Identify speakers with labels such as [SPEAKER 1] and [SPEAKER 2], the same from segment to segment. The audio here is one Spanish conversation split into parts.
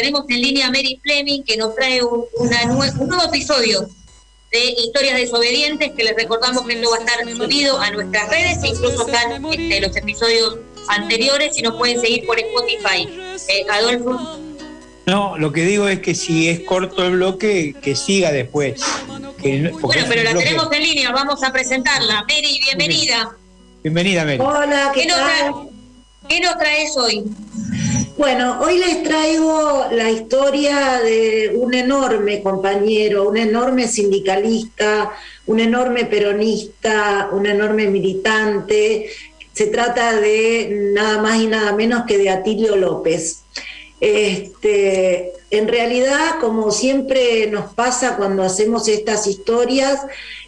[SPEAKER 1] tenemos en línea Mary Fleming, que nos trae un, un nuevo episodio de Historias Desobedientes, que les recordamos que no va a estar subido a nuestras redes, e incluso están este, los episodios anteriores y nos pueden seguir por Spotify. Eh, Adolfo.
[SPEAKER 2] No, lo que digo es que si es corto el bloque, que siga después.
[SPEAKER 1] bueno, pero la tenemos en línea, vamos a presentarla. Mary, bienvenida.
[SPEAKER 2] Bienvenida, Mary.
[SPEAKER 3] Hola, ¿qué, tal?
[SPEAKER 1] ¿Qué nos traes hoy?
[SPEAKER 3] Bueno, hoy les traigo la historia de un enorme compañero, un enorme sindicalista, un enorme peronista, un enorme militante. Se trata de nada más y nada menos que de Atilio López. Este, en realidad, como siempre nos pasa cuando hacemos estas historias,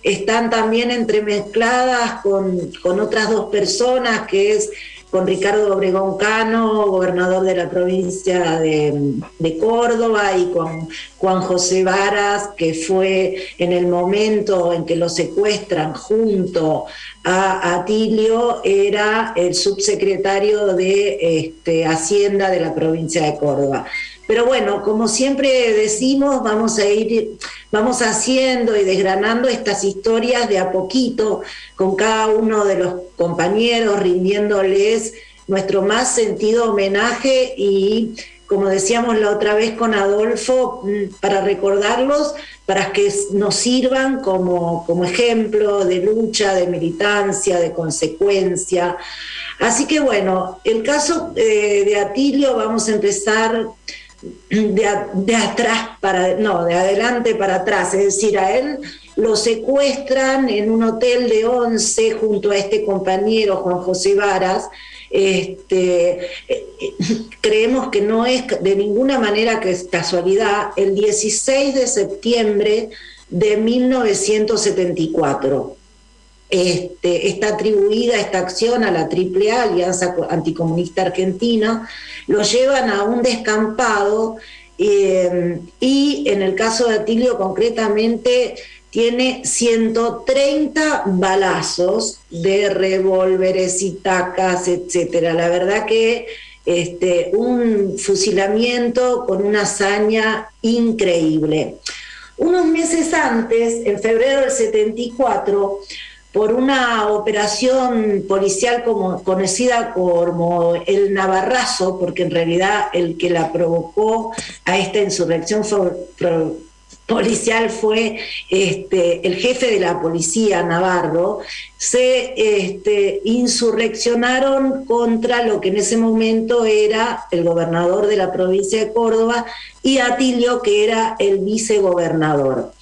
[SPEAKER 3] están también entremezcladas con, con otras dos personas, que es con Ricardo Obregón Cano, gobernador de la provincia de, Córdoba, y con Juan José Varas, que fue en el momento en que lo secuestran junto a Atilio, era el subsecretario de este, Hacienda de la provincia de Córdoba. Pero bueno, como siempre decimos, vamos a ir, vamos haciendo y desgranando estas historias de a poquito con cada uno de los compañeros, rindiéndoles nuestro más sentido homenaje y, como decíamos la otra vez con Adolfo, mm, para recordarlos, para que nos sirvan como, como ejemplo de lucha, de militancia, de consecuencia. Así que bueno, el caso eh, de Atilio vamos a empezar de, atrás para, no, de adelante para atrás, es decir, a él lo secuestran en un hotel de once junto a este compañero Juan José Varas. Este, eh, creemos que no es de ninguna manera que es casualidad, el 16 de septiembre de 1974. Este, está atribuida esta acción a la AAA, Alianza Anticomunista Argentina, lo llevan a un descampado eh, y en el caso de Atilio concretamente tiene 130 balazos de revólveres y tacas, etcétera. La verdad que este, un fusilamiento con una hazaña increíble. Unos meses antes, en febrero del 74, por una operación policial conocida como el Navarrazo, porque en realidad el que la provocó a esta insurrección policial fue este, el jefe de la policía Navarro, se este, insurreccionaron contra lo que en ese momento era el gobernador de la provincia de Córdoba y Atilio, que era el vicegobernador.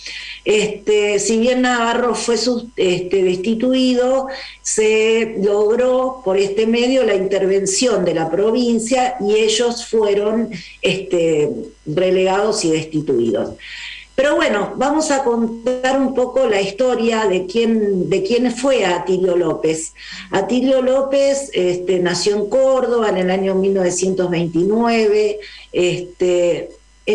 [SPEAKER 3] Este, si bien Navarro fue este, destituido, se logró por este medio la intervención de la provincia y ellos fueron este, relegados y destituidos. Pero bueno, vamos a contar un poco la historia de quién, de quién fue Atilio López. Atilio López este, nació en Córdoba en el año 1929, este,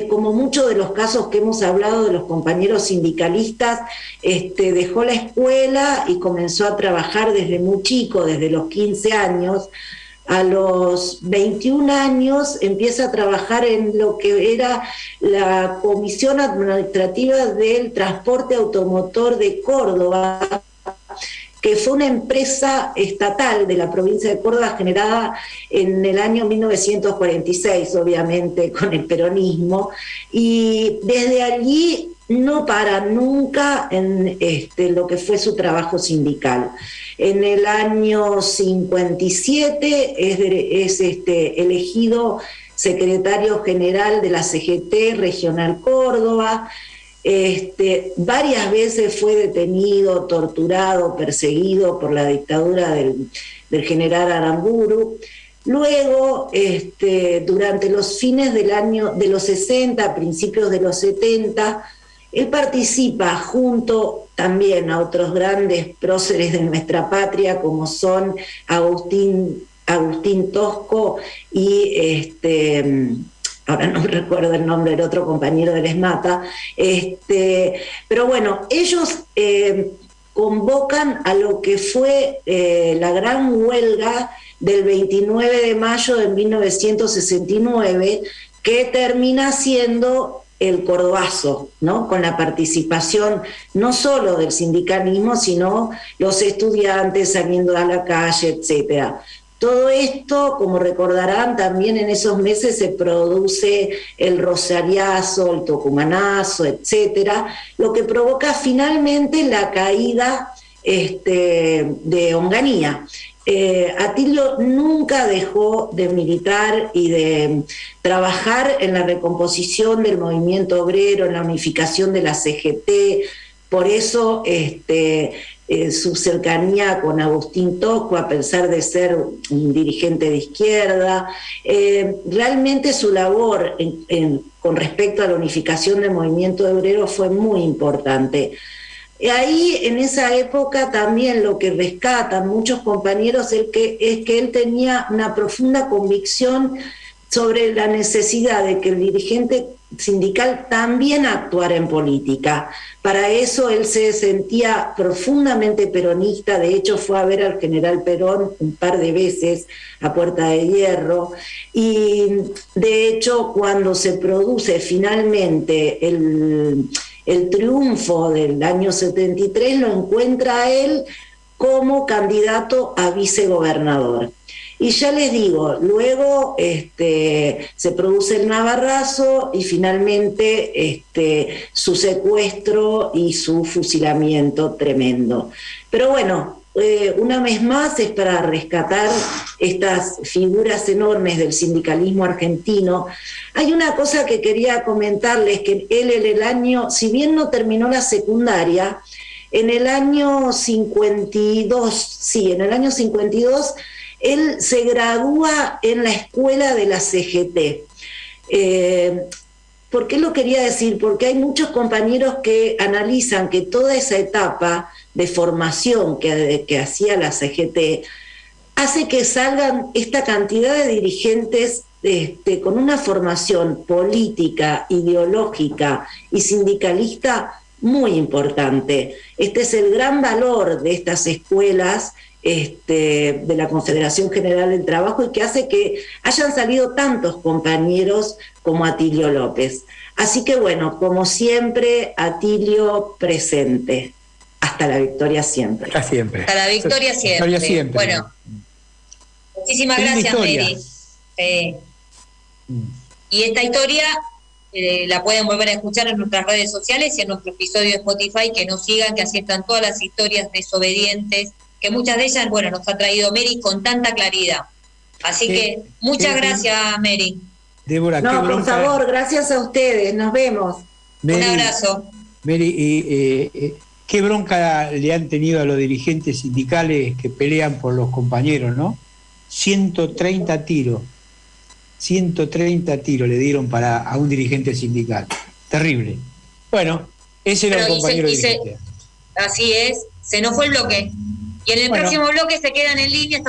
[SPEAKER 3] como muchos de los casos que hemos hablado de los compañeros sindicalistas, este, dejó la escuela y comenzó a trabajar desde muy chico, desde los 15 años. A los 21 años empieza a trabajar en lo que era la Comisión Administrativa del Transporte Automotor de Córdoba, que fue una empresa estatal de la provincia de Córdoba generada en el año 1946, obviamente, con el peronismo, y desde allí no para nunca en este, lo que fue su trabajo sindical. En el año 57 es, es este, elegido secretario general de la CGT Regional Córdoba, este, varias veces fue detenido, torturado, perseguido por la dictadura del, general Aramburu. Luego, este, durante los fines del año de los 60, principios de los 70, él participa junto también a otros grandes próceres de nuestra patria, como son Agustín, Agustín Tosco y este, ahora no recuerdo el nombre del otro compañero de Esmata, este, pero bueno, ellos eh, convocan a lo que fue eh, la gran huelga del 29 de mayo de 1969, que termina siendo el cordobazo, ¿no? Con la participación no solo del sindicalismo, sino los estudiantes saliendo a la calle, etcétera. Todo esto, como recordarán, también en esos meses se produce el rosariazo, el tucumanazo, etcétera, lo que provoca finalmente la caída este, de Onganía. Eh, Atilio nunca dejó de militar y de trabajar en la recomposición del movimiento obrero, en la unificación de la CGT, por eso este, eh, su cercanía con Agustín Tosco, a pesar de ser un dirigente de izquierda, eh, realmente su labor con respecto a la unificación del movimiento obrero fue muy importante. Ahí, en esa época, también lo que rescatan muchos compañeros es que, es que él tenía una profunda convicción sobre la necesidad de que el dirigente sindical también actuara en política. Para eso él se sentía profundamente peronista, de hecho fue a ver al general Perón un par de veces a Puerta de Hierro y de hecho cuando se produce finalmente el el triunfo del año 73 lo encuentra él como candidato a vicegobernador. Y ya les digo, luego este, se produce el Navarrazo y finalmente este, su secuestro y su fusilamiento tremendo. Pero bueno, eh, una vez más es para rescatar estas figuras enormes del sindicalismo argentino. Hay una cosa que quería comentarles, que él en el año, si bien no terminó la secundaria, en el año 52, sí, en el año 52, él se gradúa en la escuela de la CGT. Eh, ¿Por qué lo quería decir? Porque hay muchos compañeros que analizan que toda esa etapa de formación que, hacía la CGT hace que salgan esta cantidad de dirigentes este, con una formación política, ideológica y sindicalista muy importante. Este es el gran valor de estas escuelas este, de la Confederación General del Trabajo y que hace que hayan salido tantos compañeros como Atilio López. Así que bueno, como siempre, Atilio presente. Hasta la victoria siempre.
[SPEAKER 2] Hasta siempre.
[SPEAKER 1] Hasta la victoria siempre. Bueno, muchísimas gracias, Mary. Eh, y esta historia eh, la pueden volver a escuchar en nuestras redes sociales y en nuestro episodio de Spotify, que nos sigan, que así están todas las historias desobedientes que muchas de ellas, bueno, nos ha traído Mary con tanta claridad. Así que muchas gracias, Mary.
[SPEAKER 3] Débora, no, por favor, gracias a ustedes, nos vemos.
[SPEAKER 1] Un abrazo.
[SPEAKER 2] Mary, eh, eh, qué bronca le han tenido a los dirigentes sindicales que pelean por los compañeros, ¿no? 130 tiros, 130 tiros le dieron para a un dirigente sindical. Terrible. Bueno, ese era el compañero dirigente.
[SPEAKER 1] así es, se nos fue el bloque. Y en el próximo bloque se quedan en línea.